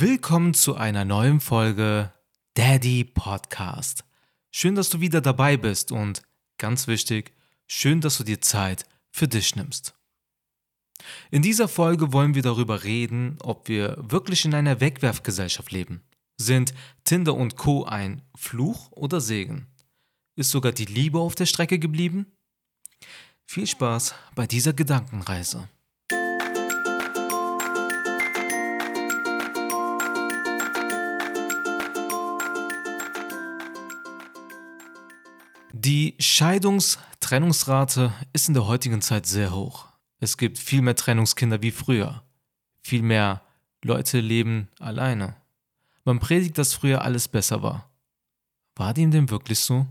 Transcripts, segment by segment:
Willkommen zu einer neuen Folge Daddy Podcast. Schön, dass du wieder dabei bist und ganz wichtig, schön, dass du dir Zeit für dich nimmst. In dieser Folge wollen wir darüber reden, ob wir wirklich in einer Wegwerfgesellschaft leben. Sind Tinder und Co ein Fluch oder Segen? Ist sogar die Liebe auf der Strecke geblieben? Viel Spaß bei dieser Gedankenreise. Die Scheidungs-Trennungsrate ist in der heutigen Zeit sehr hoch. Es gibt viel mehr Trennungskinder wie früher. Viel mehr Leute leben alleine. Man predigt, dass früher alles besser war. War dem denn wirklich so?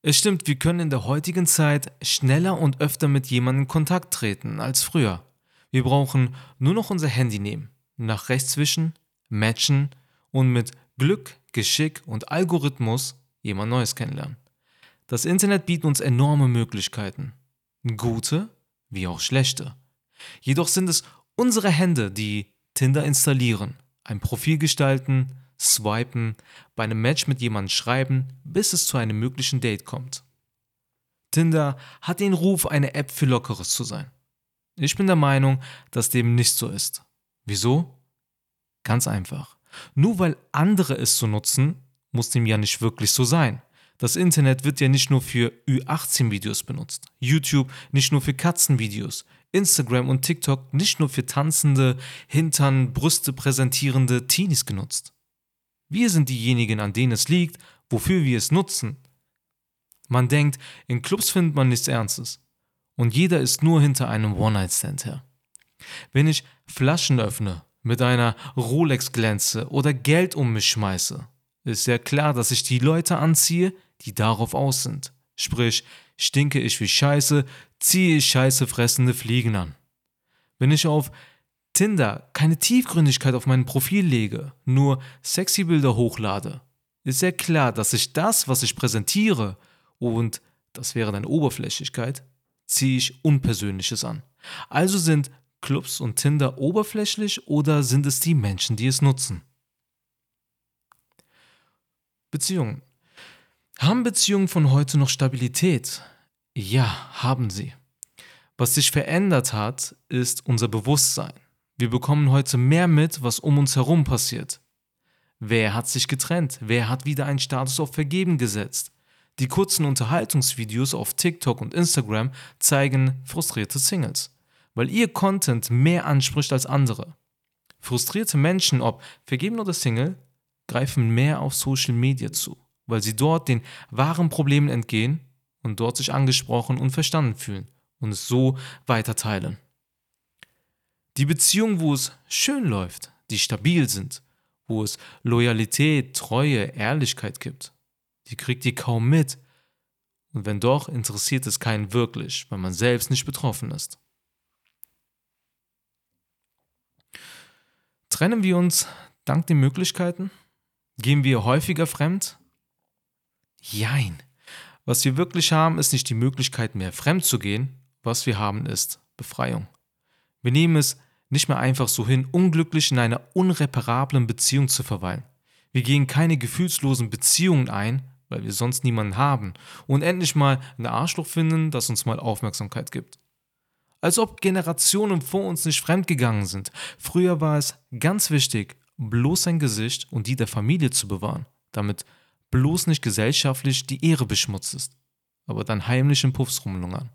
Es stimmt, wir können in der heutigen Zeit schneller und öfter mit jemandem in Kontakt treten als früher. Wir brauchen nur noch unser Handy nehmen, nach rechts wischen, matchen und mit Glück, Geschick und Algorithmus jemand Neues kennenlernen. Das Internet bietet uns enorme Möglichkeiten, gute wie auch schlechte. Jedoch sind es unsere Hände, die Tinder installieren, ein Profil gestalten, swipen, bei einem Match mit jemandem schreiben, bis es zu einem möglichen Date kommt. Tinder hat den Ruf, eine App für Lockeres zu sein. Ich bin der Meinung, dass dem nicht so ist. Wieso? Ganz einfach. Nur weil andere es so nutzen, muss dem ja nicht wirklich so sein. Das Internet wird ja nicht nur für Ü18-Videos benutzt, YouTube nicht nur für Katzenvideos, Instagram und TikTok nicht nur für tanzende, Hintern, Brüste präsentierende Teenies genutzt. Wir sind diejenigen, an denen es liegt, wofür wir es nutzen. Man denkt, in Clubs findet man nichts Ernstes. Und jeder ist nur hinter einem One-Night-Stand her. Wenn ich Flaschen öffne, mit einer Rolex glänze oder Geld um mich schmeiße, ist ja klar, dass ich die Leute anziehe, die darauf aus sind. Sprich, stinke ich wie Scheiße, ziehe ich Scheiße fressende Fliegen an. Wenn ich auf Tinder keine Tiefgründigkeit auf mein Profil lege, nur sexy Bilder hochlade, ist ja klar, dass ich das, was ich präsentiere, und das wäre dann Oberflächlichkeit, ziehe ich Unpersönliches an. Also sind Clubs und Tinder oberflächlich oder sind es die Menschen, die es nutzen? Beziehungen. Haben Beziehungen von heute noch Stabilität? Ja, haben sie. Was sich verändert hat, ist unser Bewusstsein. Wir bekommen heute mehr mit, was um uns herum passiert. Wer hat sich getrennt? Wer hat wieder einen Status auf Vergeben gesetzt? Die kurzen Unterhaltungsvideos auf TikTok und Instagram zeigen frustrierte Singles, weil ihr Content mehr anspricht als andere. Frustrierte Menschen, ob vergeben oder Single, greifen mehr auf Social Media zu, weil sie dort den wahren Problemen entgehen und dort sich angesprochen und verstanden fühlen und es so weiter teilen. Die Beziehungen, wo es schön läuft, die stabil sind, wo es Loyalität, Treue, Ehrlichkeit gibt, die kriegt ihr kaum mit. Und wenn doch, interessiert es keinen wirklich, weil man selbst nicht betroffen ist. Trennen wir uns dank den Möglichkeiten? Gehen wir häufiger fremd? Jein. Was wir wirklich haben, ist nicht die Möglichkeit mehr fremd zu gehen. Was wir haben, ist Befreiung. Wir nehmen es nicht mehr einfach so hin, unglücklich in einer unreparablen Beziehung zu verweilen. Wir gehen keine gefühlslosen Beziehungen ein, weil wir sonst niemanden haben und endlich mal ein Arschloch finden, das uns mal Aufmerksamkeit gibt. Als ob Generationen vor uns nicht fremdgegangen sind. Früher war es ganz wichtig, bloß sein Gesicht und die der Familie zu bewahren, damit bloß nicht gesellschaftlich die Ehre beschmutzt ist, aber dann heimlich in Puffs rumlungern.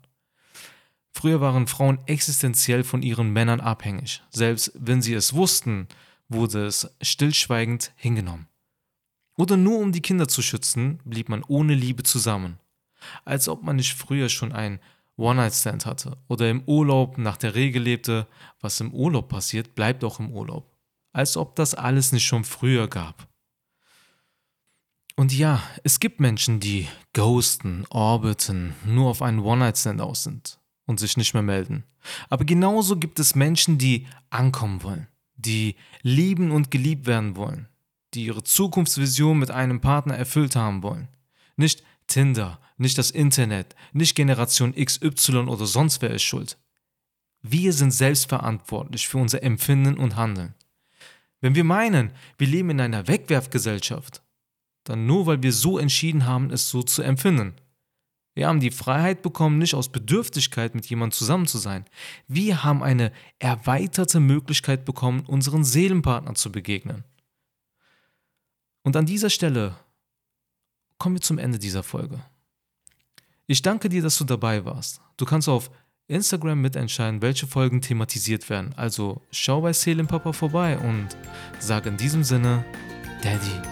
Früher waren Frauen existenziell von ihren Männern abhängig. Selbst wenn sie es wussten, wurde es stillschweigend hingenommen. Oder nur um die Kinder zu schützen, blieb man ohne Liebe zusammen. Als ob man nicht früher schon ein One-Night-Stand hatte oder im Urlaub nach der Regel lebte, was im Urlaub passiert, bleibt auch im Urlaub als ob das alles nicht schon früher gab. Und ja, es gibt Menschen, die ghosten, orbiten, nur auf einen One-Night-Stand aus sind und sich nicht mehr melden. Aber genauso gibt es Menschen, die ankommen wollen, die lieben und geliebt werden wollen, die ihre Zukunftsvision mit einem Partner erfüllt haben wollen. Nicht Tinder, nicht das Internet, nicht Generation XY oder sonst wer ist schuld. Wir sind selbstverantwortlich für unser Empfinden und Handeln. Wenn wir meinen, wir leben in einer Wegwerfgesellschaft, dann nur weil wir so entschieden haben, es so zu empfinden. Wir haben die Freiheit bekommen, nicht aus Bedürftigkeit mit jemandem zusammen zu sein. Wir haben eine erweiterte Möglichkeit bekommen, unseren Seelenpartner zu begegnen. Und an dieser Stelle kommen wir zum Ende dieser Folge. Ich danke dir, dass du dabei warst. Du kannst auf Instagram mitentscheiden, welche Folgen thematisiert werden. Also schau bei Seelenpapa vorbei und sag in diesem Sinne, Daddy.